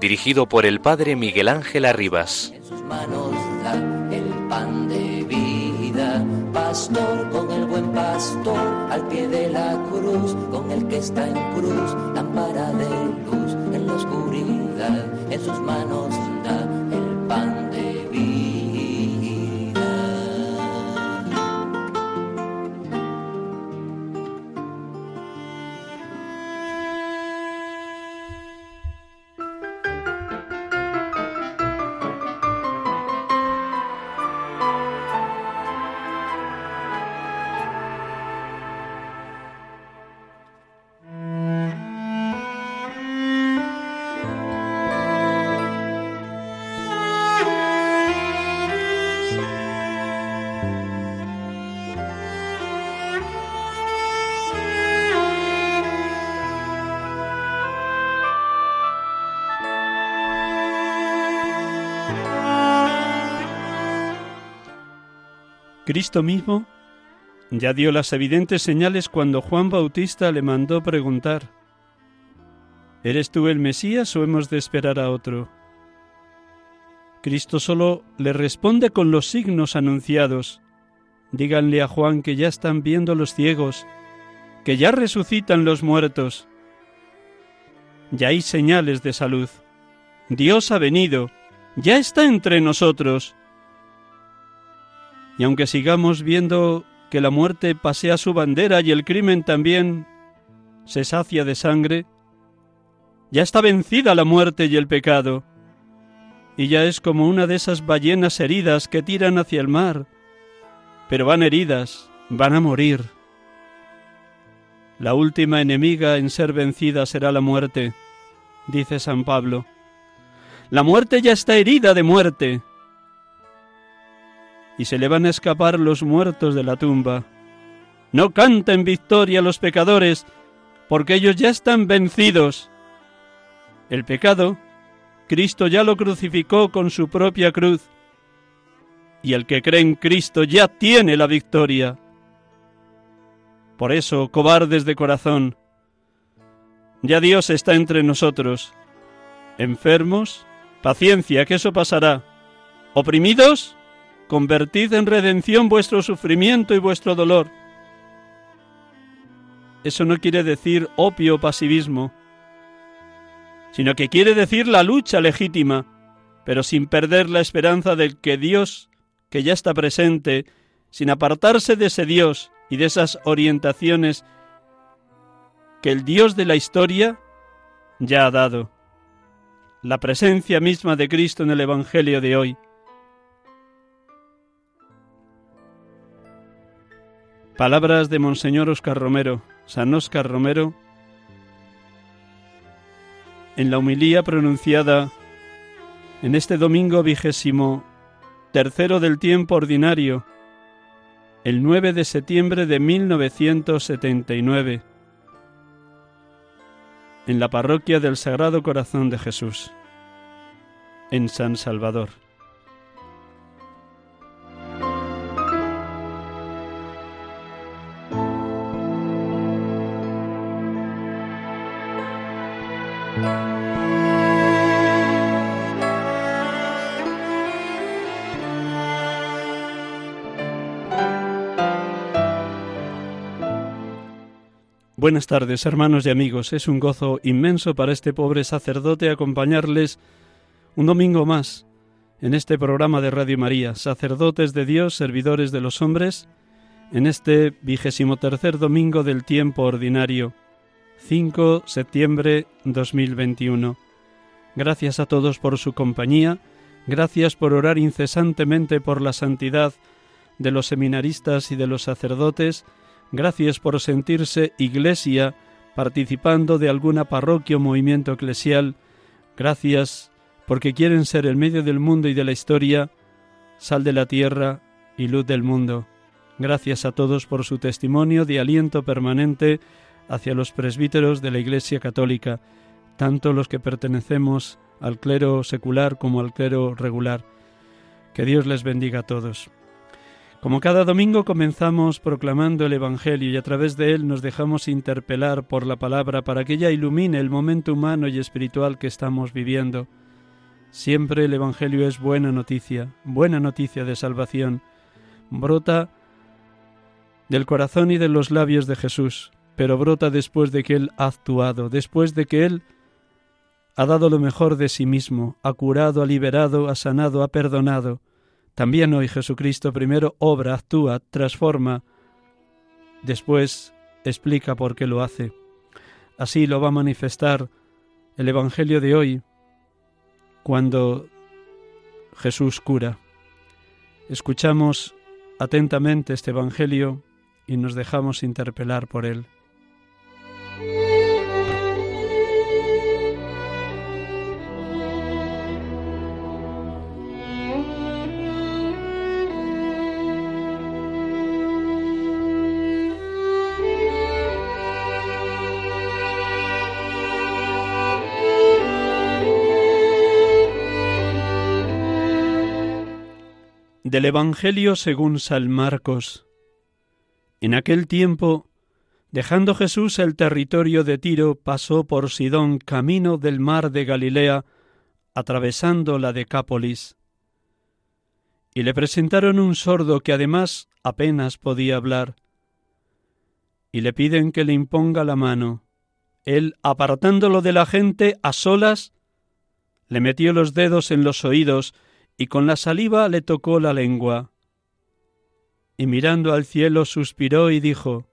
dirigido por el Padre Miguel Ángel Arribas. En sus manos da el pan de vida, pastor con el buen pastor, al pie de la cruz, con el que está en cruz, lámpara de luz en la oscuridad, en sus manos Cristo mismo ya dio las evidentes señales cuando Juan Bautista le mandó preguntar, ¿Eres tú el Mesías o hemos de esperar a otro? Cristo solo le responde con los signos anunciados. Díganle a Juan que ya están viendo los ciegos, que ya resucitan los muertos. Ya hay señales de salud. Dios ha venido, ya está entre nosotros. Y aunque sigamos viendo que la muerte pasea su bandera y el crimen también se sacia de sangre, ya está vencida la muerte y el pecado, y ya es como una de esas ballenas heridas que tiran hacia el mar, pero van heridas, van a morir. La última enemiga en ser vencida será la muerte, dice San Pablo. La muerte ya está herida de muerte, y se le van a escapar los muertos de la tumba. No canten victoria los pecadores, porque ellos ya están vencidos. El pecado, Cristo ya lo crucificó con su propia cruz, y el que cree en Cristo ya tiene la victoria. Por eso, cobardes de corazón, ya Dios está entre nosotros. Enfermos, paciencia, que eso pasará. Oprimidos, convertid en redención vuestro sufrimiento y vuestro dolor. Eso no quiere decir opio pasivismo, sino que quiere decir la lucha legítima, pero sin perder la esperanza del que Dios, que ya está presente, sin apartarse de ese Dios y de esas orientaciones que el Dios de la historia ya ha dado. La presencia misma de Cristo en el Evangelio de hoy. Palabras de Monseñor Oscar Romero, San Oscar Romero, en la humilía pronunciada en este domingo vigésimo tercero del tiempo ordinario, el 9 de septiembre de 1979, en la parroquia del Sagrado Corazón de Jesús, en San Salvador. Buenas tardes, hermanos y amigos. Es un gozo inmenso para este pobre sacerdote acompañarles un domingo más en este programa de Radio María, sacerdotes de Dios, servidores de los hombres, en este vigésimo tercer domingo del tiempo ordinario, 5 septiembre 2021. Gracias a todos por su compañía, gracias por orar incesantemente por la santidad de los seminaristas y de los sacerdotes, gracias por sentirse iglesia participando de alguna parroquia o movimiento eclesial, gracias porque quieren ser el medio del mundo y de la historia, sal de la tierra y luz del mundo. Gracias a todos por su testimonio de aliento permanente hacia los presbíteros de la Iglesia Católica, tanto los que pertenecemos al clero secular como al clero regular. Que Dios les bendiga a todos. Como cada domingo comenzamos proclamando el Evangelio y a través de él nos dejamos interpelar por la palabra para que ella ilumine el momento humano y espiritual que estamos viviendo. Siempre el Evangelio es buena noticia, buena noticia de salvación. Brota del corazón y de los labios de Jesús, pero brota después de que Él ha actuado, después de que Él ha dado lo mejor de sí mismo, ha curado, ha liberado, ha sanado, ha perdonado. También hoy Jesucristo primero obra, actúa, transforma, después explica por qué lo hace. Así lo va a manifestar el Evangelio de hoy, cuando Jesús cura. Escuchamos atentamente este Evangelio y nos dejamos interpelar por él. Del Evangelio según San Marcos. En aquel tiempo, dejando Jesús el territorio de Tiro, pasó por Sidón camino del mar de Galilea, atravesando la Decápolis. Y le presentaron un sordo que además apenas podía hablar. Y le piden que le imponga la mano. Él, apartándolo de la gente a solas, le metió los dedos en los oídos y con la saliva le tocó la lengua y mirando al cielo suspiró y dijo,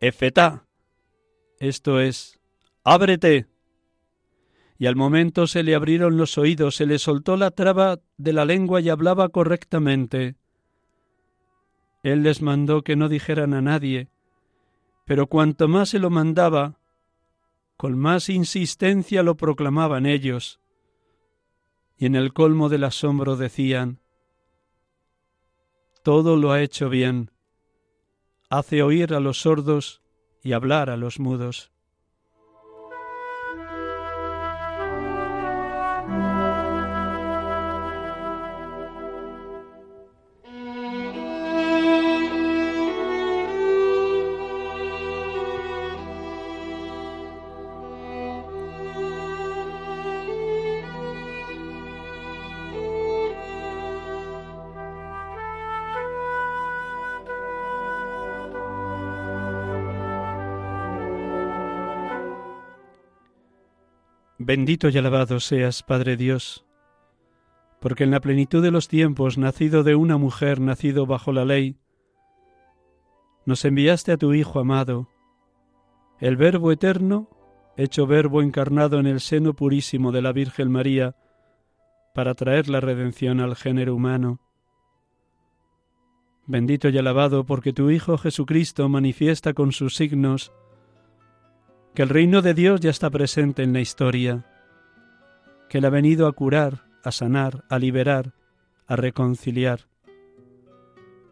Efetá, esto es, ábrete. Y al momento se le abrieron los oídos, se le soltó la traba de la lengua y hablaba correctamente. Él les mandó que no dijeran a nadie, pero cuanto más se lo mandaba, con más insistencia lo proclamaban ellos. Y en el colmo del asombro decían, todo lo ha hecho bien. Hace oír a los sordos y hablar a los mudos. Bendito y alabado seas, Padre Dios, porque en la plenitud de los tiempos, nacido de una mujer, nacido bajo la ley, nos enviaste a tu Hijo amado, el Verbo eterno, hecho Verbo encarnado en el seno purísimo de la Virgen María, para traer la redención al género humano. Bendito y alabado porque tu Hijo Jesucristo manifiesta con sus signos que el reino de Dios ya está presente en la historia, que Él ha venido a curar, a sanar, a liberar, a reconciliar.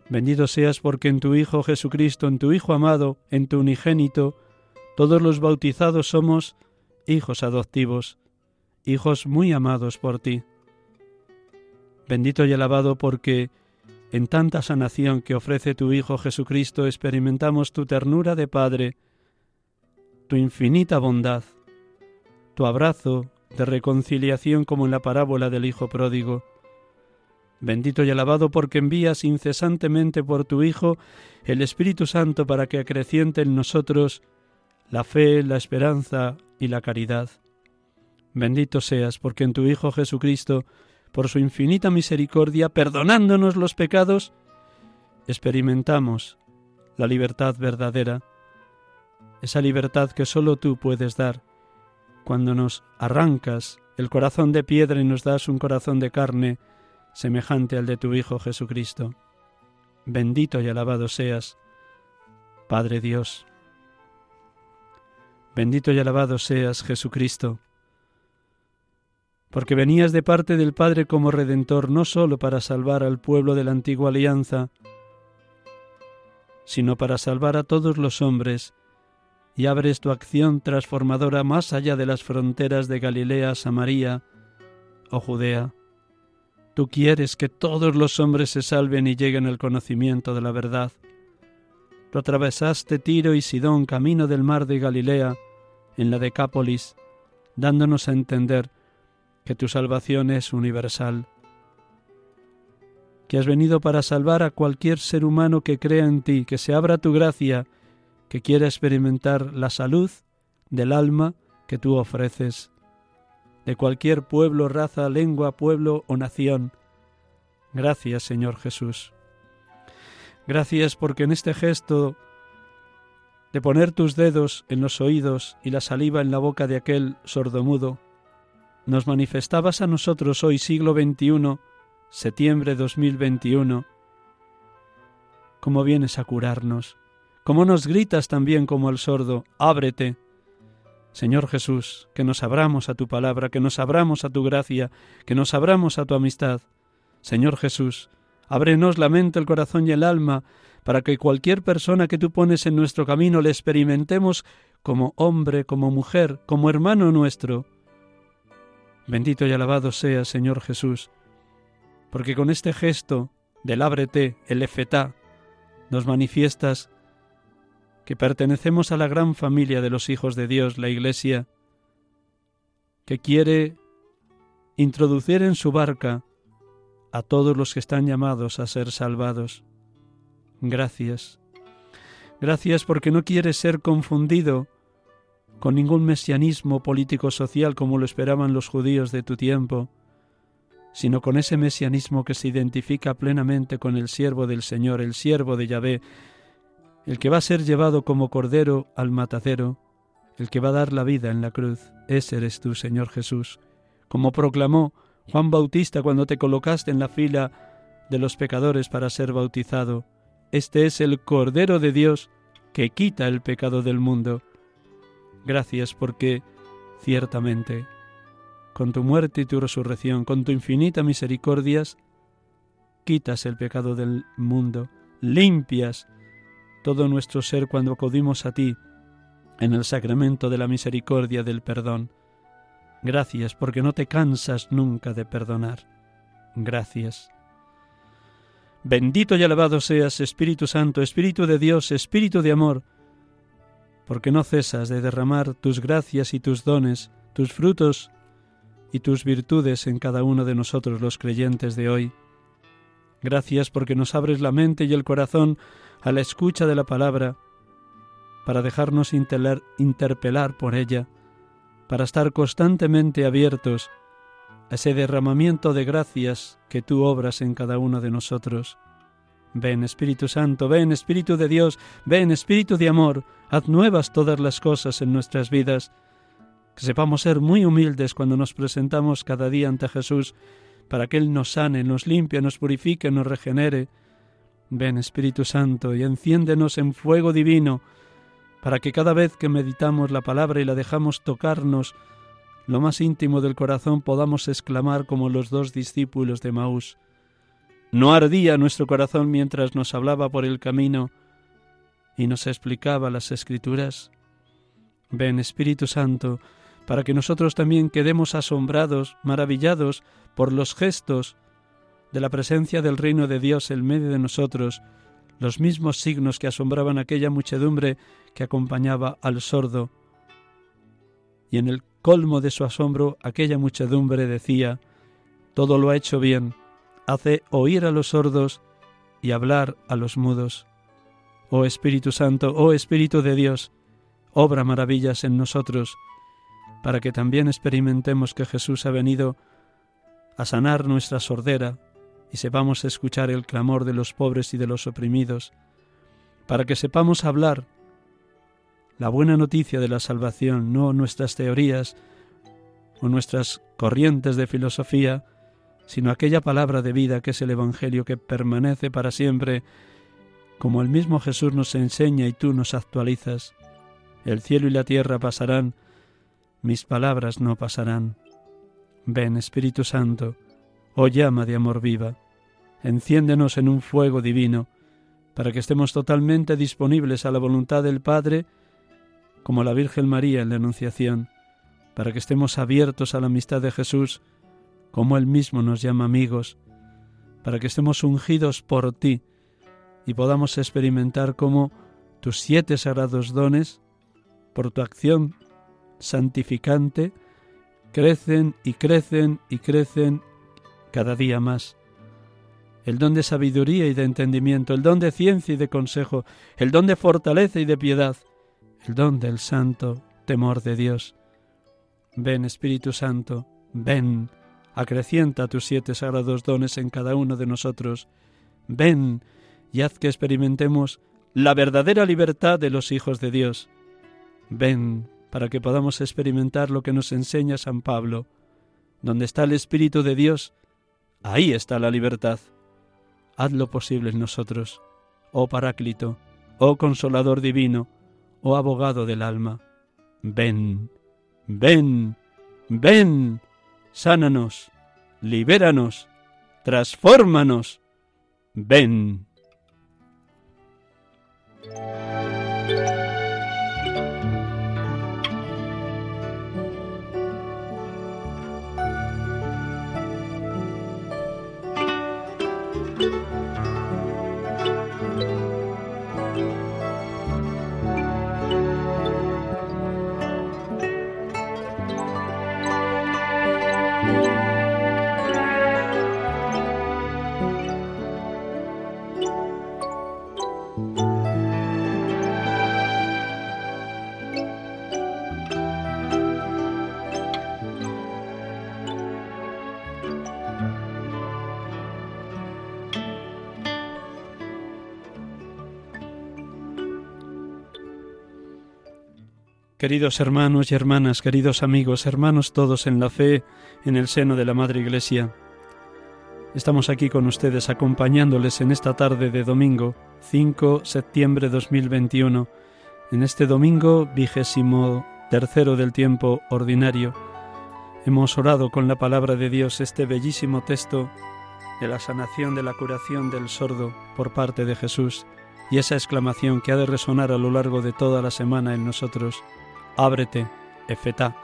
Bendito seas porque en tu Hijo Jesucristo, en tu Hijo amado, en tu unigénito, todos los bautizados somos hijos adoptivos, hijos muy amados por ti. Bendito y alabado porque en tanta sanación que ofrece tu Hijo Jesucristo experimentamos tu ternura de Padre, tu infinita bondad, tu abrazo de reconciliación como en la parábola del Hijo pródigo. Bendito y alabado porque envías incesantemente por tu Hijo el Espíritu Santo para que acreciente en nosotros la fe, la esperanza y la caridad. Bendito seas porque en tu Hijo Jesucristo, por su infinita misericordia, perdonándonos los pecados, experimentamos la libertad verdadera esa libertad que sólo tú puedes dar, cuando nos arrancas el corazón de piedra y nos das un corazón de carne semejante al de tu Hijo Jesucristo. Bendito y alabado seas, Padre Dios. Bendito y alabado seas, Jesucristo, porque venías de parte del Padre como Redentor no sólo para salvar al pueblo de la antigua alianza, sino para salvar a todos los hombres, y abres tu acción transformadora más allá de las fronteras de Galilea, Samaria o Judea. Tú quieres que todos los hombres se salven y lleguen al conocimiento de la verdad. Tú atravesaste Tiro y Sidón camino del mar de Galilea, en la Decápolis, dándonos a entender que tu salvación es universal, que has venido para salvar a cualquier ser humano que crea en ti, que se abra tu gracia, que quiera experimentar la salud del alma que tú ofreces de cualquier pueblo, raza, lengua, pueblo o nación. Gracias, Señor Jesús. Gracias porque en este gesto de poner tus dedos en los oídos y la saliva en la boca de aquel sordomudo, nos manifestabas a nosotros hoy siglo XXI, septiembre 2021, cómo vienes a curarnos, cómo nos gritas también como al sordo, ábrete, Señor Jesús, que nos abramos a tu palabra, que nos abramos a tu gracia, que nos abramos a tu amistad. Señor Jesús, ábrenos la mente, el corazón y el alma, para que cualquier persona que tú pones en nuestro camino le experimentemos como hombre, como mujer, como hermano nuestro. Bendito y alabado sea, Señor Jesús, porque con este gesto del ábrete, el efetá, nos manifiestas que pertenecemos a la gran familia de los hijos de Dios, la Iglesia, que quiere introducir en su barca a todos los que están llamados a ser salvados. Gracias. Gracias porque no quiere ser confundido con ningún mesianismo político-social como lo esperaban los judíos de tu tiempo, sino con ese mesianismo que se identifica plenamente con el siervo del Señor, el siervo de Yahvé, el que va a ser llevado como cordero al matadero, el que va a dar la vida en la cruz, ese eres tú, Señor Jesús, como proclamó Juan Bautista cuando te colocaste en la fila de los pecadores para ser bautizado. Este es el Cordero de Dios que quita el pecado del mundo. Gracias porque, ciertamente, con tu muerte y tu resurrección, con tu infinita misericordias, quitas el pecado del mundo, limpias todo nuestro ser cuando acudimos a ti en el sacramento de la misericordia del perdón. Gracias porque no te cansas nunca de perdonar. Gracias. Bendito y alabado seas, Espíritu Santo, Espíritu de Dios, Espíritu de amor, porque no cesas de derramar tus gracias y tus dones, tus frutos y tus virtudes en cada uno de nosotros los creyentes de hoy. Gracias porque nos abres la mente y el corazón a la escucha de la palabra, para dejarnos interpelar por ella, para estar constantemente abiertos a ese derramamiento de gracias que tú obras en cada uno de nosotros. Ven Espíritu Santo, ven Espíritu de Dios, ven Espíritu de amor, haz nuevas todas las cosas en nuestras vidas, que sepamos ser muy humildes cuando nos presentamos cada día ante Jesús, para que Él nos sane, nos limpie, nos purifique, nos regenere, Ven Espíritu Santo y enciéndenos en fuego divino, para que cada vez que meditamos la palabra y la dejamos tocarnos lo más íntimo del corazón podamos exclamar como los dos discípulos de Maús. No ardía nuestro corazón mientras nos hablaba por el camino y nos explicaba las escrituras. Ven Espíritu Santo, para que nosotros también quedemos asombrados, maravillados por los gestos, de la presencia del reino de Dios en medio de nosotros, los mismos signos que asombraban aquella muchedumbre que acompañaba al sordo. Y en el colmo de su asombro, aquella muchedumbre decía, Todo lo ha hecho bien, hace oír a los sordos y hablar a los mudos. Oh Espíritu Santo, oh Espíritu de Dios, obra maravillas en nosotros, para que también experimentemos que Jesús ha venido a sanar nuestra sordera, y sepamos escuchar el clamor de los pobres y de los oprimidos, para que sepamos hablar la buena noticia de la salvación, no nuestras teorías o nuestras corrientes de filosofía, sino aquella palabra de vida que es el Evangelio que permanece para siempre, como el mismo Jesús nos enseña y tú nos actualizas. El cielo y la tierra pasarán, mis palabras no pasarán. Ven, Espíritu Santo, oh llama de amor viva, enciéndenos en un fuego divino, para que estemos totalmente disponibles a la voluntad del Padre, como la Virgen María en la Anunciación, para que estemos abiertos a la amistad de Jesús, como Él mismo nos llama amigos, para que estemos ungidos por ti y podamos experimentar cómo tus siete sagrados dones, por tu acción santificante, crecen y crecen y crecen cada día más. El don de sabiduría y de entendimiento, el don de ciencia y de consejo, el don de fortaleza y de piedad, el don del santo temor de Dios. Ven Espíritu Santo, ven, acrecienta tus siete sagrados dones en cada uno de nosotros. Ven y haz que experimentemos la verdadera libertad de los hijos de Dios. Ven para que podamos experimentar lo que nos enseña San Pablo. Donde está el Espíritu de Dios, ahí está la libertad. Haz lo posible en nosotros, oh Paráclito, oh Consolador Divino, oh Abogado del alma. Ven, ven, ven, sánanos, libéranos, transfórmanos. Ven. Queridos hermanos y hermanas, queridos amigos, hermanos todos en la fe, en el seno de la Madre Iglesia, estamos aquí con ustedes acompañándoles en esta tarde de domingo, 5 septiembre 2021, en este domingo vigésimo tercero del tiempo ordinario. Hemos orado con la palabra de Dios este bellísimo texto de la sanación de la curación del sordo por parte de Jesús y esa exclamación que ha de resonar a lo largo de toda la semana en nosotros ábrete, efetá.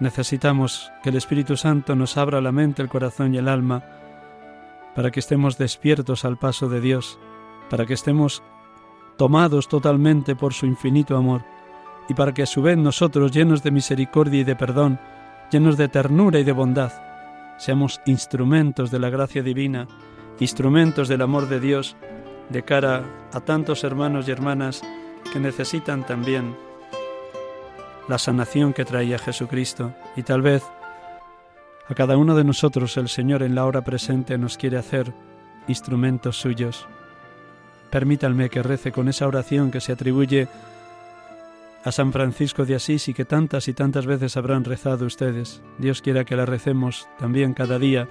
Necesitamos que el Espíritu Santo nos abra la mente, el corazón y el alma para que estemos despiertos al paso de Dios, para que estemos tomados totalmente por su infinito amor y para que a su vez nosotros, llenos de misericordia y de perdón, llenos de ternura y de bondad, seamos instrumentos de la gracia divina, instrumentos del amor de Dios de cara a tantos hermanos y hermanas que necesitan también la sanación que traía Jesucristo y tal vez a cada uno de nosotros el Señor en la hora presente nos quiere hacer instrumentos suyos. Permítanme que rece con esa oración que se atribuye a San Francisco de Asís y que tantas y tantas veces habrán rezado ustedes. Dios quiera que la recemos también cada día,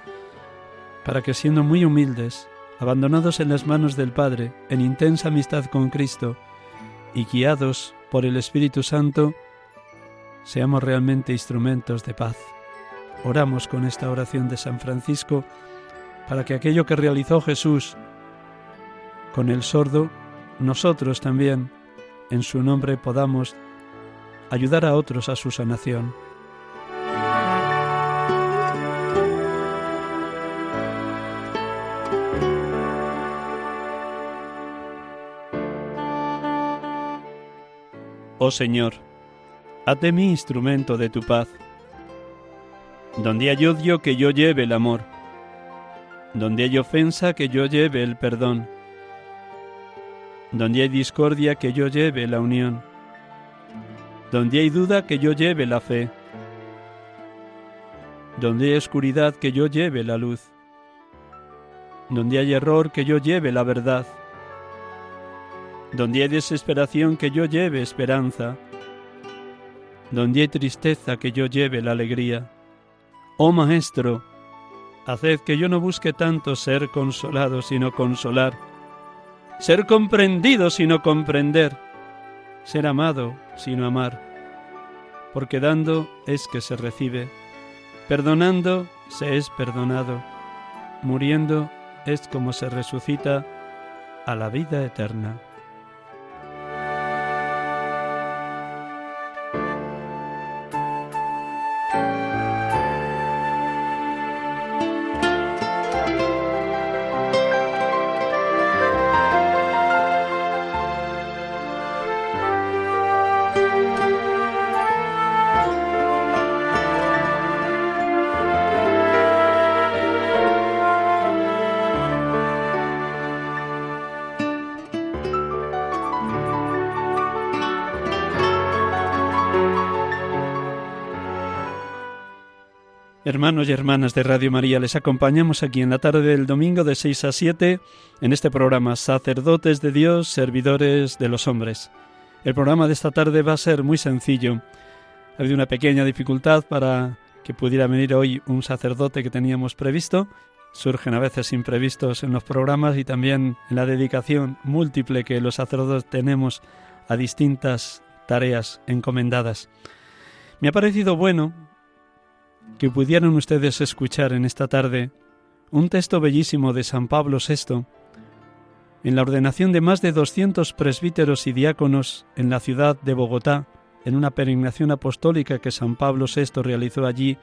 para que siendo muy humildes, abandonados en las manos del Padre, en intensa amistad con Cristo, y guiados por el Espíritu Santo, seamos realmente instrumentos de paz. Oramos con esta oración de San Francisco para que aquello que realizó Jesús con el sordo, nosotros también, en su nombre, podamos ayudar a otros a su sanación. Oh Señor, haz de mí instrumento de tu paz. Donde hay odio, que yo lleve el amor. Donde hay ofensa, que yo lleve el perdón. Donde hay discordia, que yo lleve la unión. Donde hay duda, que yo lleve la fe. Donde hay oscuridad, que yo lleve la luz. Donde hay error, que yo lleve la verdad. Donde hay desesperación, que yo lleve esperanza. Donde hay tristeza, que yo lleve la alegría. Oh Maestro, haced que yo no busque tanto ser consolado, sino consolar. Ser comprendido, sino comprender. Ser amado, sino amar. Porque dando es que se recibe. Perdonando se es perdonado. Muriendo es como se resucita a la vida eterna. Hermanos y hermanas de Radio María, les acompañamos aquí en la tarde del domingo de 6 a 7 en este programa Sacerdotes de Dios, Servidores de los Hombres. El programa de esta tarde va a ser muy sencillo. Ha habido una pequeña dificultad para que pudiera venir hoy un sacerdote que teníamos previsto. Surgen a veces imprevistos en los programas y también en la dedicación múltiple que los sacerdotes tenemos a distintas tareas encomendadas. Me ha parecido bueno que pudieran ustedes escuchar en esta tarde un texto bellísimo de San Pablo VI en la ordenación de más de 200 presbíteros y diáconos en la ciudad de Bogotá, en una peregrinación apostólica que San Pablo VI realizó allí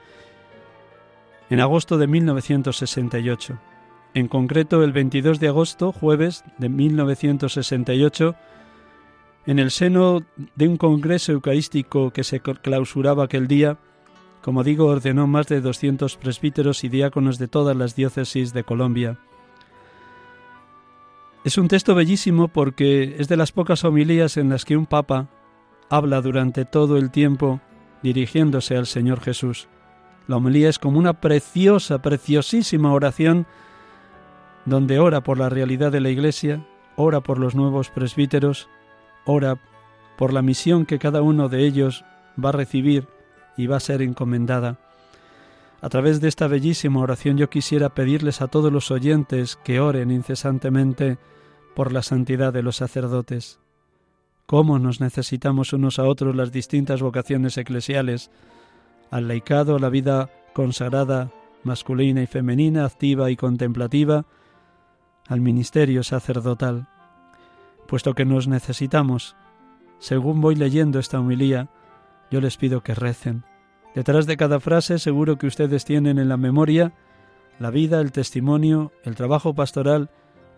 en agosto de 1968. En concreto, el 22 de agosto, jueves de 1968, en el seno de un congreso eucarístico que se clausuraba aquel día, como digo, ordenó más de 200 presbíteros y diáconos de todas las diócesis de Colombia. Es un texto bellísimo porque es de las pocas homilías en las que un papa habla durante todo el tiempo dirigiéndose al Señor Jesús. La homilía es como una preciosa, preciosísima oración donde ora por la realidad de la Iglesia, ora por los nuevos presbíteros, ora por la misión que cada uno de ellos va a recibir va a ser encomendada. A través de esta bellísima oración yo quisiera pedirles a todos los oyentes que oren incesantemente por la santidad de los sacerdotes. Cómo nos necesitamos unos a otros las distintas vocaciones eclesiales, al laicado, a la vida consagrada, masculina y femenina, activa y contemplativa, al ministerio sacerdotal. Puesto que nos necesitamos, según voy leyendo esta humilía, yo les pido que recen. Detrás de cada frase seguro que ustedes tienen en la memoria la vida, el testimonio, el trabajo pastoral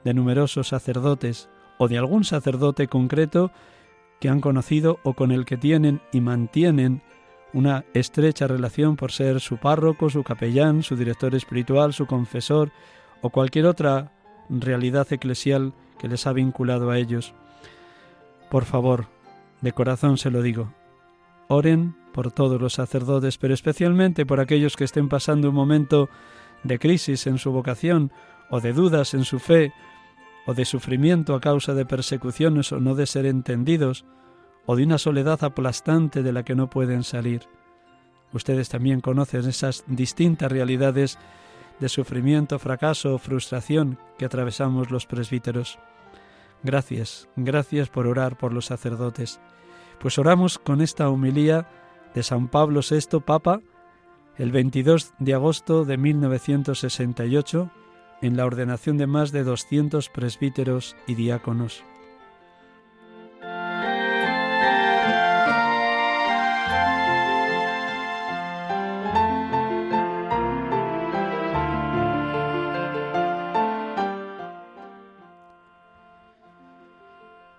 de numerosos sacerdotes o de algún sacerdote concreto que han conocido o con el que tienen y mantienen una estrecha relación por ser su párroco, su capellán, su director espiritual, su confesor o cualquier otra realidad eclesial que les ha vinculado a ellos. Por favor, de corazón se lo digo, Oren por todos los sacerdotes, pero especialmente por aquellos que estén pasando un momento de crisis en su vocación, o de dudas en su fe, o de sufrimiento a causa de persecuciones o no de ser entendidos, o de una soledad aplastante de la que no pueden salir. Ustedes también conocen esas distintas realidades de sufrimiento, fracaso o frustración que atravesamos los presbíteros. Gracias, gracias por orar por los sacerdotes. Pues oramos con esta homilía de San Pablo VI, Papa, el 22 de agosto de 1968, en la ordenación de más de 200 presbíteros y diáconos.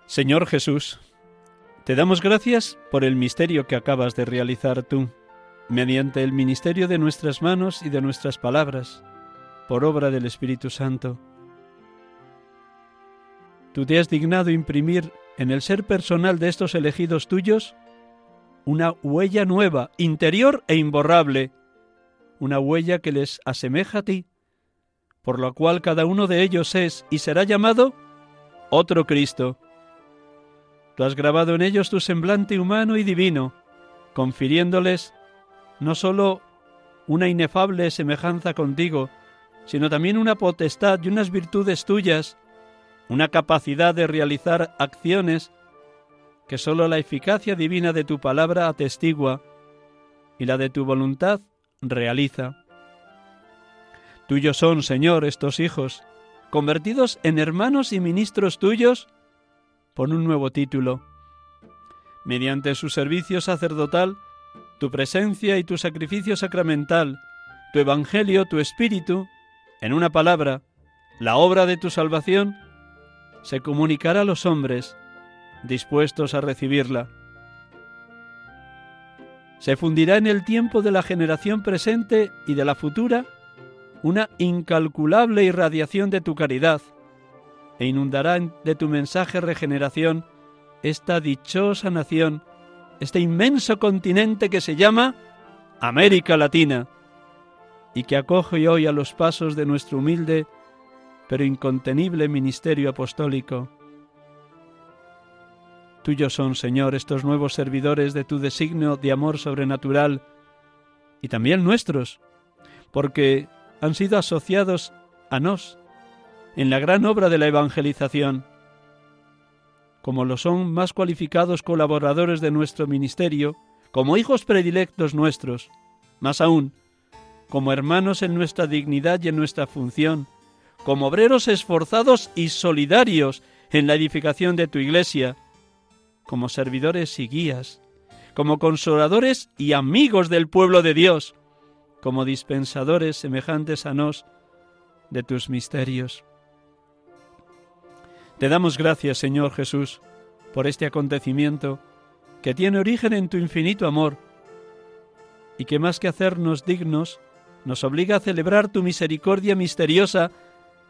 Señor Jesús, te damos gracias por el misterio que acabas de realizar tú, mediante el ministerio de nuestras manos y de nuestras palabras, por obra del Espíritu Santo. Tú te has dignado imprimir en el ser personal de estos elegidos tuyos una huella nueva, interior e imborrable, una huella que les asemeja a ti, por lo cual cada uno de ellos es y será llamado otro Cristo Tú has grabado en ellos tu semblante humano y divino, confiriéndoles no sólo una inefable semejanza contigo, sino también una potestad y unas virtudes tuyas, una capacidad de realizar acciones que sólo la eficacia divina de tu palabra atestigua y la de tu voluntad realiza. Tuyos son, Señor, estos hijos, convertidos en hermanos y ministros tuyos por un nuevo título. Mediante su servicio sacerdotal, tu presencia y tu sacrificio sacramental, tu evangelio, tu espíritu, en una palabra, la obra de tu salvación, se comunicará a los hombres dispuestos a recibirla. Se fundirá en el tiempo de la generación presente y de la futura una incalculable irradiación de tu caridad, e inundará de tu mensaje regeneración esta dichosa nación, este inmenso continente que se llama América Latina, y que acoge hoy a los pasos de nuestro humilde pero incontenible ministerio apostólico. Tuyos son, Señor, estos nuevos servidores de tu designio de amor sobrenatural, y también nuestros, porque han sido asociados a nos en la gran obra de la evangelización. Como lo son más cualificados colaboradores de nuestro ministerio, como hijos predilectos nuestros, más aún, como hermanos en nuestra dignidad y en nuestra función, como obreros esforzados y solidarios en la edificación de tu iglesia, como servidores y guías, como consoladores y amigos del pueblo de Dios, como dispensadores semejantes a nos de tus misterios. Te damos gracias, Señor Jesús, por este acontecimiento que tiene origen en tu infinito amor y que más que hacernos dignos, nos obliga a celebrar tu misericordia misteriosa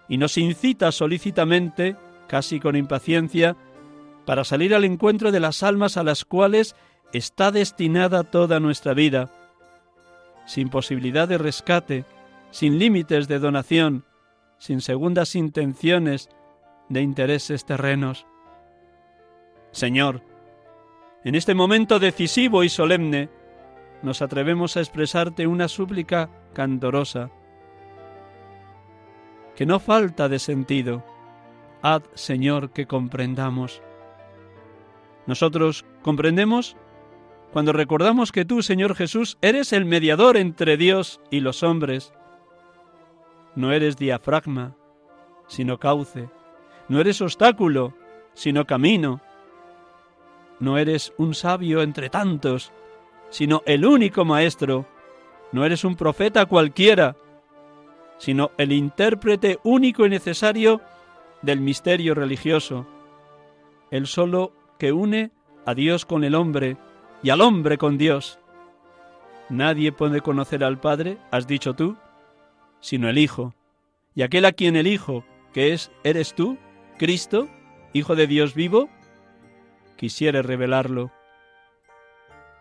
y nos incita solícitamente, casi con impaciencia, para salir al encuentro de las almas a las cuales está destinada toda nuestra vida, sin posibilidad de rescate, sin límites de donación, sin segundas intenciones de intereses terrenos. Señor, en este momento decisivo y solemne, nos atrevemos a expresarte una súplica candorosa, que no falta de sentido. Haz, Señor, que comprendamos. Nosotros comprendemos cuando recordamos que tú, Señor Jesús, eres el mediador entre Dios y los hombres. No eres diafragma, sino cauce. No eres obstáculo, sino camino. No eres un sabio entre tantos, sino el único maestro. No eres un profeta cualquiera, sino el intérprete único y necesario del misterio religioso, el solo que une a Dios con el hombre y al hombre con Dios. Nadie puede conocer al Padre, has dicho tú, sino el Hijo. Y aquel a quien el Hijo, que es, eres tú, Cristo, Hijo de Dios vivo, quisiere revelarlo.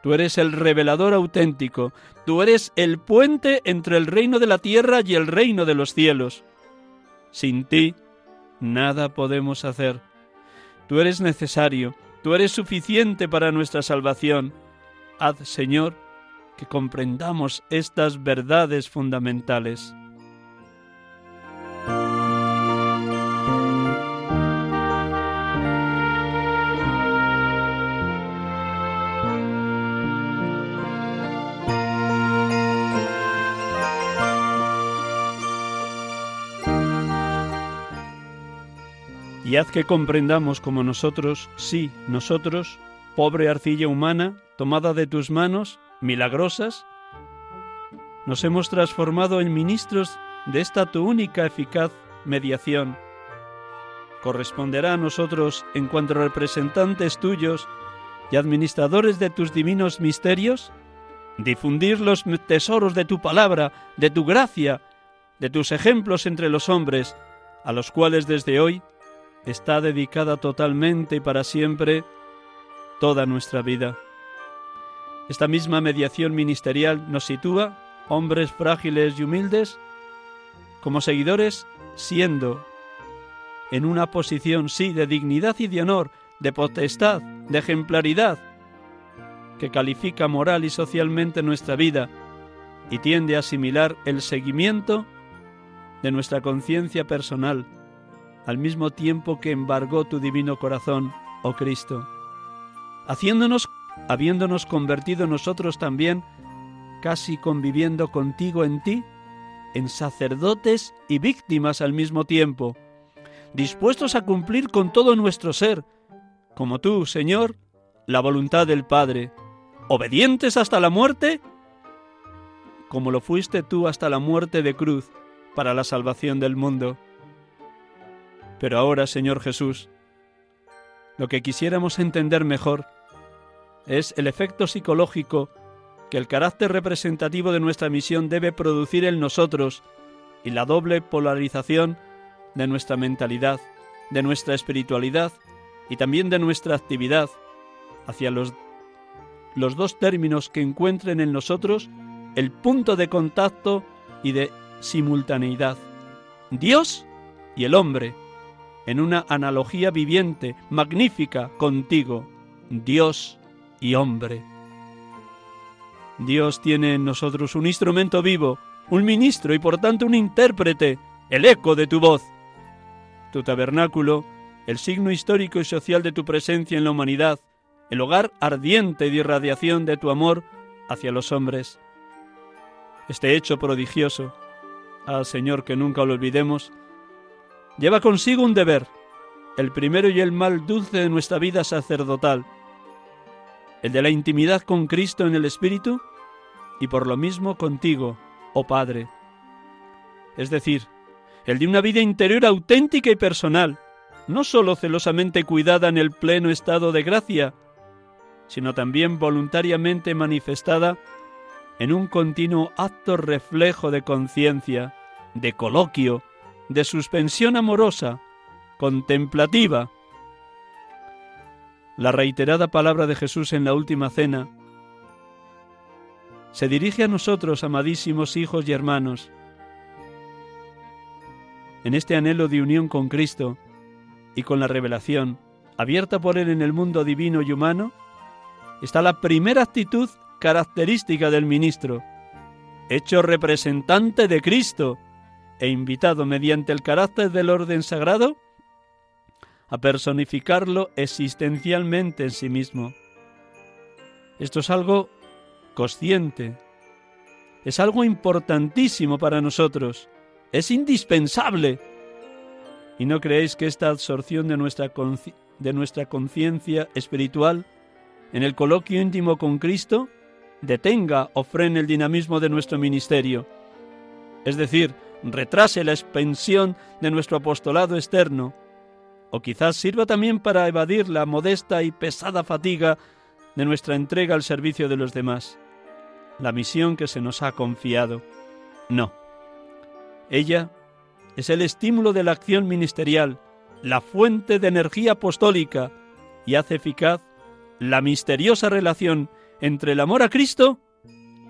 Tú eres el revelador auténtico, tú eres el puente entre el reino de la tierra y el reino de los cielos. Sin ti, nada podemos hacer. Tú eres necesario, Tú eres suficiente para nuestra salvación. Haz, Señor, que comprendamos estas verdades fundamentales. Y haz que comprendamos como nosotros, sí, nosotros, pobre arcilla humana, tomada de tus manos, milagrosas, nos hemos transformado en ministros de esta tu única eficaz mediación. Corresponderá a nosotros, en cuanto representantes tuyos y administradores de tus divinos misterios, difundir los tesoros de tu palabra, de tu gracia, de tus ejemplos entre los hombres, a los cuales desde hoy está dedicada totalmente y para siempre toda nuestra vida. Esta misma mediación ministerial nos sitúa, hombres frágiles y humildes, como seguidores, siendo en una posición, sí, de dignidad y de honor, de potestad de ejemplaridad, que califica moral y socialmente nuestra vida y tiende a asimilar el seguimiento de nuestra conciencia personal, al mismo tiempo que embargó tu divino corazón, oh Cristo, haciéndonos, habiéndonos convertido nosotros también, casi conviviendo contigo en ti, en sacerdotes y víctimas al mismo tiempo, dispuestos a cumplir con todo nuestro ser, como tú, Señor, la voluntad del Padre, obedientes hasta la muerte, como lo fuiste tú hasta la muerte de cruz para la salvación del mundo. Pero ahora, Señor Jesús, lo que quisiéramos entender mejor es el efecto psicológico que el carácter representativo de nuestra misión debe producir en nosotros y la doble polarización de nuestra mentalidad, de nuestra espiritualidad y también de nuestra actividad hacia los, los dos términos que encuentren en nosotros el punto de contacto y de simultaneidad. Dios y el hombre, en una analogía viviente, magnífica contigo, Dios y hombre. Dios tiene en nosotros un instrumento vivo, un ministro y por tanto un intérprete, el eco de tu voz. Tu tabernáculo, el signo histórico y social de tu presencia en la humanidad, el hogar ardiente de irradiación de tu amor hacia los hombres. Este hecho prodigioso, al Señor que nunca lo olvidemos, lleva consigo un deber, el primero y el mal dulce de nuestra vida sacerdotal, el de la intimidad con Cristo en el Espíritu y por lo mismo contigo, oh Padre. Es decir, el de una vida interior auténtica y personal, no sólo celosamente cuidada en el pleno estado de gracia, sino también voluntariamente manifestada en un continuo acto reflejo de conciencia, de coloquio, de suspensión amorosa, contemplativa, la reiterada palabra de Jesús en la última cena, se dirige a nosotros, amadísimos hijos y hermanos. En este anhelo de unión con Cristo y con la revelación abierta por Él en el mundo divino y humano, está la primera actitud característica del ministro, hecho representante de Cristo e invitado mediante el carácter del orden sagrado a personificarlo existencialmente en sí mismo. Esto es algo consciente, es algo importantísimo para nosotros, es indispensable. ¿Y no creéis que esta absorción de nuestra, de nuestra conciencia espiritual en el coloquio íntimo con Cristo detenga o frene el dinamismo de nuestro ministerio? Es decir, retrase la expansión de nuestro apostolado externo, o quizás sirva también para evadir la modesta y pesada fatiga de nuestra entrega al servicio de los demás, la misión que se nos ha confiado. No. Ella es el estímulo de la acción ministerial, la fuente de energía apostólica y hace eficaz la misteriosa relación entre el amor a Cristo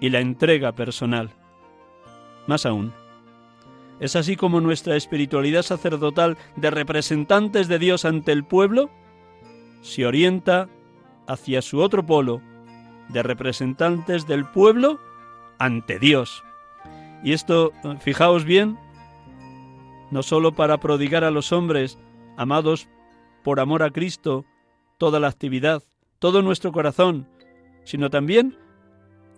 y la entrega personal. Más aún, es así como nuestra espiritualidad sacerdotal de representantes de Dios ante el pueblo se orienta hacia su otro polo, de representantes del pueblo ante Dios. Y esto, fijaos bien, no sólo para prodigar a los hombres, amados por amor a Cristo, toda la actividad, todo nuestro corazón, sino también,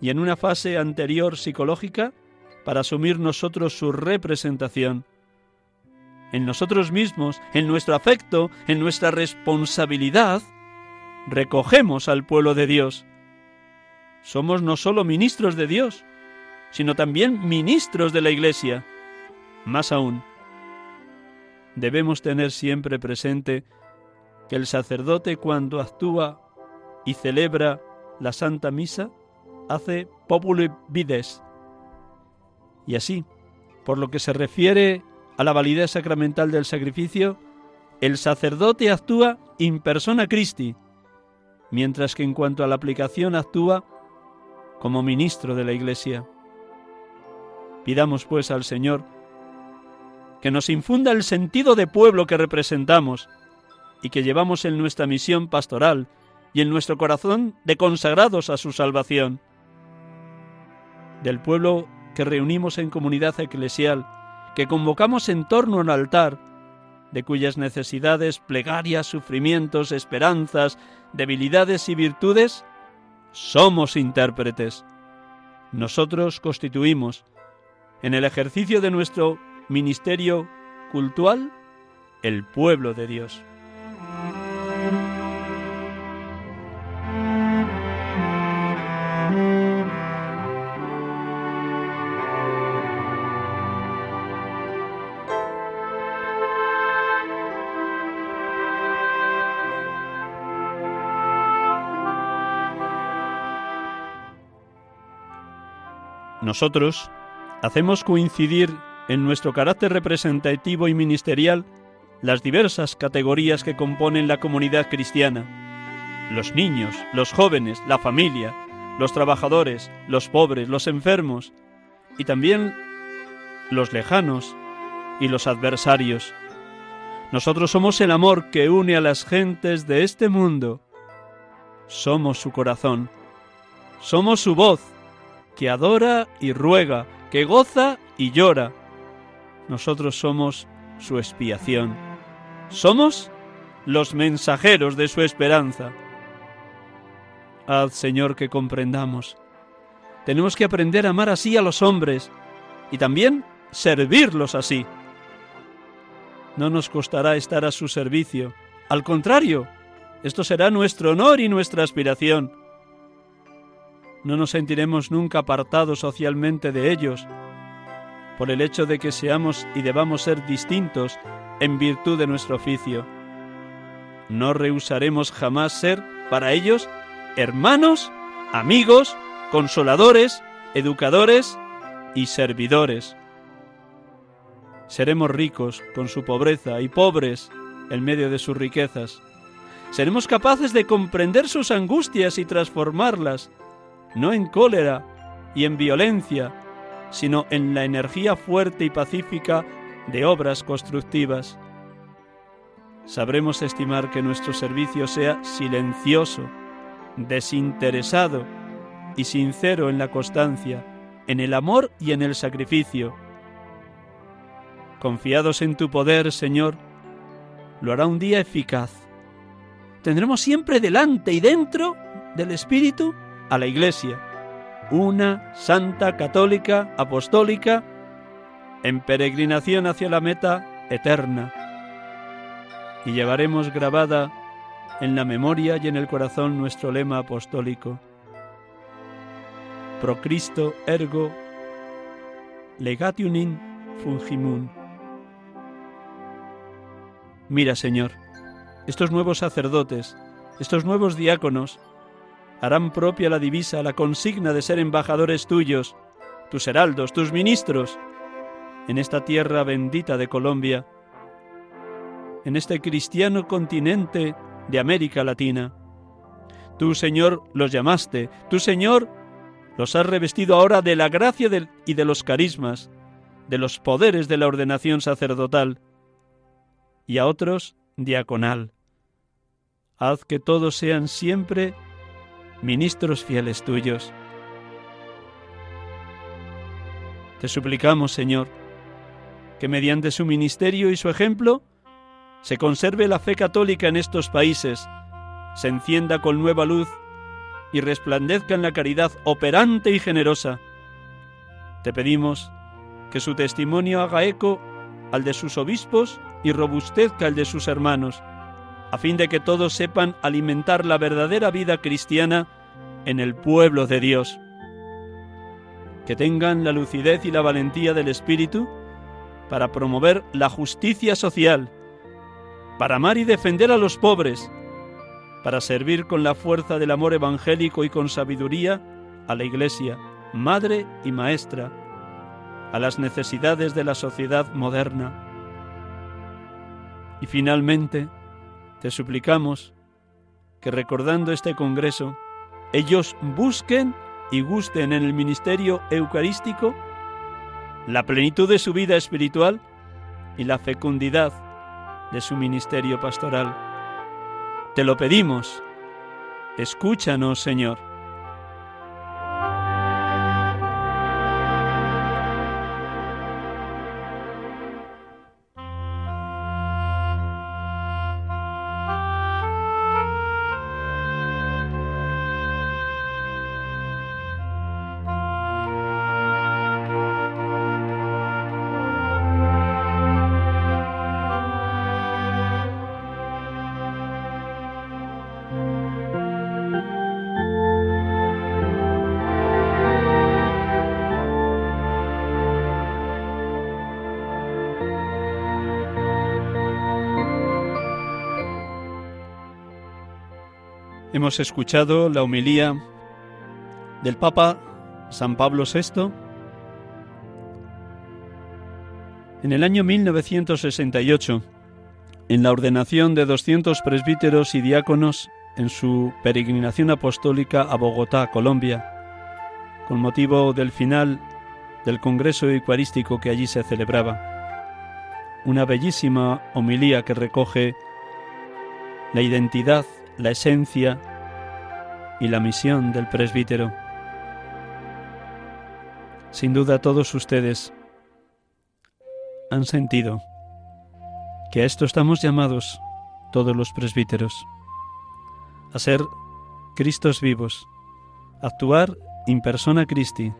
y en una fase anterior psicológica, para asumir nosotros su representación. En nosotros mismos, en nuestro afecto, en nuestra responsabilidad, recogemos al pueblo de Dios. Somos no solo ministros de Dios, sino también ministros de la Iglesia. Más aún, debemos tener siempre presente que el sacerdote cuando actúa y celebra la Santa Misa hace populi vides, y así, por lo que se refiere a la validez sacramental del sacrificio, el sacerdote actúa in persona Christi, mientras que en cuanto a la aplicación actúa como ministro de la Iglesia. Pidamos pues al Señor que nos infunda el sentido de pueblo que representamos y que llevamos en nuestra misión pastoral y en nuestro corazón de consagrados a su salvación. Del pueblo que reunimos en comunidad eclesial, que convocamos en torno al altar, de cuyas necesidades, plegarias, sufrimientos, esperanzas, debilidades y virtudes, somos intérpretes. Nosotros constituimos, en el ejercicio de nuestro ministerio cultural, el pueblo de Dios. Nosotros hacemos coincidir en nuestro carácter representativo y ministerial las diversas categorías que componen la comunidad cristiana. Los niños, los jóvenes, la familia, los trabajadores, los pobres, los enfermos y también los lejanos y los adversarios. Nosotros somos el amor que une a las gentes de este mundo. Somos su corazón. Somos su voz, que adora y ruega, que goza y llora. Nosotros somos su expiación. Somos los mensajeros de su esperanza. Haz, Señor, que comprendamos. Tenemos que aprender a amar así a los hombres y también servirlos así. No nos costará estar a su servicio. Al contrario, esto será nuestro honor y nuestra aspiración. No nos sentiremos nunca apartados socialmente de ellos, por el hecho de que seamos y debamos ser distintos en virtud de nuestro oficio. No rehusaremos jamás ser para ellos hermanos, amigos, consoladores, educadores y servidores. Seremos ricos con su pobreza y pobres en medio de sus riquezas. Seremos capaces de comprender sus angustias y transformarlas, no en cólera y en violencia, sino en la energía fuerte y pacífica de obras constructivas. Sabremos estimar que nuestro servicio sea silencioso, desinteresado y sincero en la constancia, en el amor y en el sacrificio. Confiados en tu poder, Señor, lo hará un día eficaz. Tendremos siempre delante y dentro del Espíritu a la Iglesia, una santa, católica, apostólica, en peregrinación hacia la meta eterna. Y llevaremos grabada en la memoria y en el corazón nuestro lema apostólico. Pro Cristo ergo legatium in fungimun. Mira, Señor, estos nuevos sacerdotes, estos nuevos diáconos, harán propia la divisa, la consigna de ser embajadores tuyos, tus heraldos, tus ministros, en esta tierra bendita de Colombia, en este cristiano continente de América Latina. Tú, Señor, los llamaste, tú, Señor, los has revestido ahora de la gracia y de los carismas, de los poderes de la ordenación sacerdotal, y a otros diaconal. Haz que todos sean siempre ministros fieles tuyos. Te suplicamos, Señor, que mediante su ministerio y su ejemplo se conserve la fe católica en estos países, se encienda con nueva luz y resplandezca en la caridad operante y generosa. Te pedimos que su testimonio haga eco al de sus obispos y robustezca al de sus hermanos, a fin de que todos sepan alimentar la verdadera vida cristiana en el pueblo de Dios. Que tengan la lucidez y la valentía del Espíritu para promover la justicia social, para amar y defender a los pobres, para servir con la fuerza del amor evangélico y con sabiduría a la Iglesia, madre y maestra, a las necesidades de la sociedad moderna. Y finalmente, te suplicamos que recordando este Congreso, ellos busquen y gusten en el ministerio eucarístico la plenitud de su vida espiritual y la fecundidad de su ministerio pastoral. Te lo pedimos Escúchanos, Señor. Hemos escuchado la homilía del Papa San Pablo VI en el año 1968, en la ordenación de 200 presbíteros y diáconos en su peregrinación apostólica a Bogotá, Colombia, con motivo del final del Congreso Eucarístico que allí se celebraba. Una bellísima homilía que recoge la identidad la esencia y la misión del presbítero. Sin duda todos ustedes han sentido que a esto estamos llamados todos los presbíteros, a ser Cristos vivos, a actuar in persona Christi,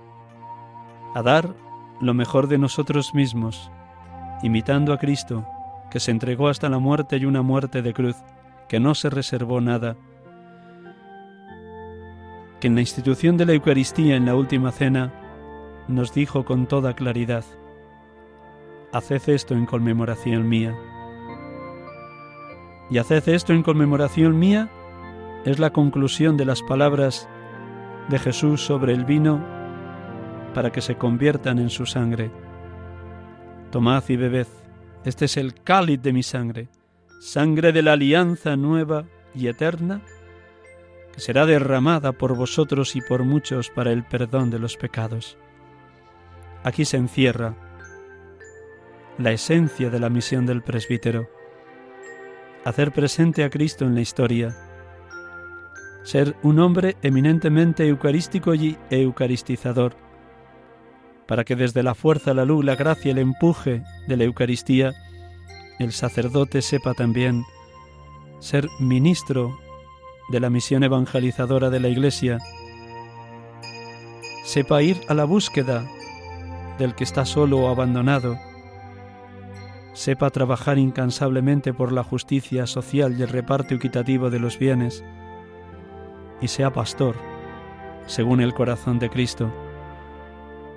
a dar lo mejor de nosotros mismos, imitando a Cristo, que se entregó hasta la muerte y una muerte de cruz, que no se reservó nada, que en la institución de la Eucaristía en la última cena nos dijo con toda claridad, Haced esto en conmemoración mía. Y haced esto en conmemoración mía es la conclusión de las palabras de Jesús sobre el vino para que se conviertan en su sangre. Tomad y bebed, este es el cáliz de mi sangre sangre de la alianza nueva y eterna, que será derramada por vosotros y por muchos para el perdón de los pecados. Aquí se encierra la esencia de la misión del presbítero, hacer presente a Cristo en la historia, ser un hombre eminentemente eucarístico y eucaristizador, para que desde la fuerza, la luz, la gracia, el empuje de la Eucaristía, el sacerdote sepa también ser ministro de la misión evangelizadora de la Iglesia, sepa ir a la búsqueda del que está solo o abandonado, sepa trabajar incansablemente por la justicia social y el reparto equitativo de los bienes, y sea pastor, según el corazón de Cristo,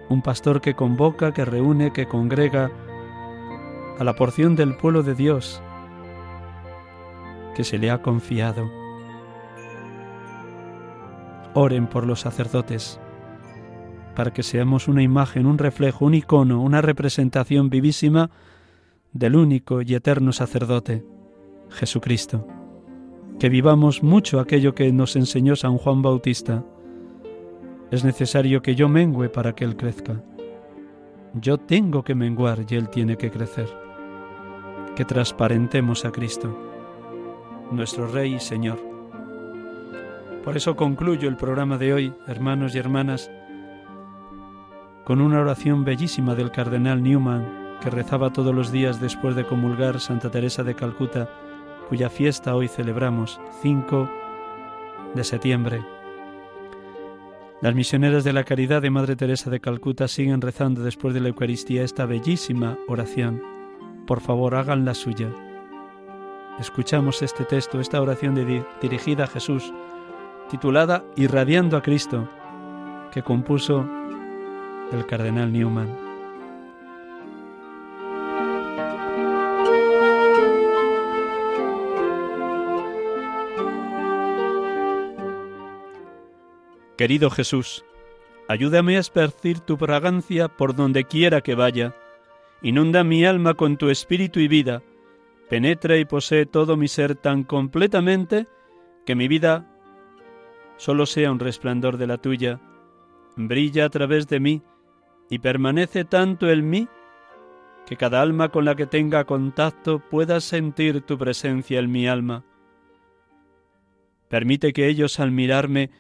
un pastor que convoca, que reúne, que congrega, a la porción del pueblo de Dios que se le ha confiado. Oren por los sacerdotes, para que seamos una imagen, un reflejo, un icono, una representación vivísima del único y eterno sacerdote, Jesucristo. Que vivamos mucho aquello que nos enseñó San Juan Bautista. Es necesario que yo mengüe para que Él crezca. Yo tengo que menguar y Él tiene que crecer que transparentemos a Cristo, nuestro Rey y Señor. Por eso concluyo el programa de hoy, hermanos y hermanas, con una oración bellísima del cardenal Newman que rezaba todos los días después de comulgar Santa Teresa de Calcuta, cuya fiesta hoy celebramos, 5 de septiembre. Las misioneras de la caridad de Madre Teresa de Calcuta siguen rezando después de la Eucaristía esta bellísima oración por favor hagan la suya. Escuchamos este texto, esta oración dirigida a Jesús, titulada Irradiando a Cristo, que compuso el cardenal Newman. Querido Jesús, ayúdame a esparcir tu fragancia por donde quiera que vaya Inunda mi alma con tu espíritu y vida. Penetra y posee todo mi ser tan completamente que mi vida solo sea un resplandor de la tuya. Brilla a través de mí y permanece tanto en mí que cada alma con la que tenga contacto pueda sentir tu presencia en mi alma. Permite que ellos al mirarme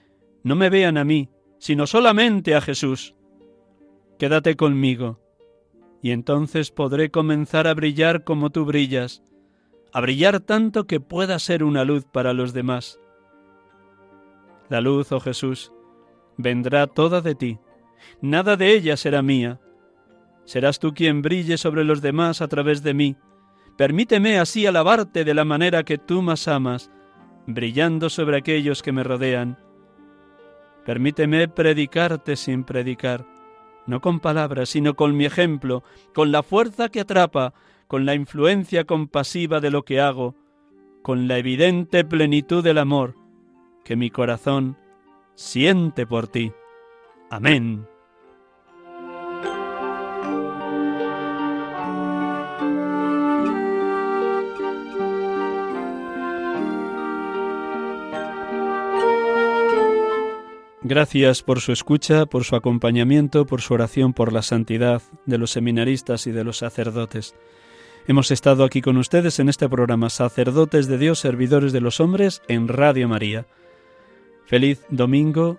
no me vean a mí, sino solamente a Jesús. Quédate conmigo, y entonces podré comenzar a brillar como tú brillas, a brillar tanto que pueda ser una luz para los demás. La luz, oh Jesús, vendrá toda de ti, nada de ella será mía. Serás tú quien brille sobre los demás a través de mí. Permíteme así alabarte de la manera que tú más amas, brillando sobre aquellos que me rodean. Permíteme predicarte sin predicar, no con palabras, sino con mi ejemplo, con la fuerza que atrapa, con la influencia compasiva de lo que hago, con la evidente plenitud del amor que mi corazón siente por ti. Amén. Gracias por su escucha, por su acompañamiento, por su oración por la santidad de los seminaristas y de los sacerdotes. Hemos estado aquí con ustedes en este programa Sacerdotes de Dios, Servidores de los Hombres en Radio María. Feliz domingo,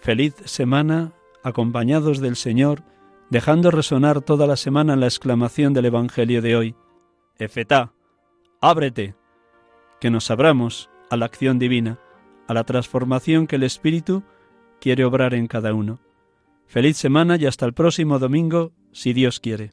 feliz semana, acompañados del Señor, dejando resonar toda la semana la exclamación del Evangelio de hoy. Efetá, ábrete, que nos abramos a la acción divina, a la transformación que el Espíritu quiere obrar en cada uno. Feliz semana y hasta el próximo domingo, si Dios quiere.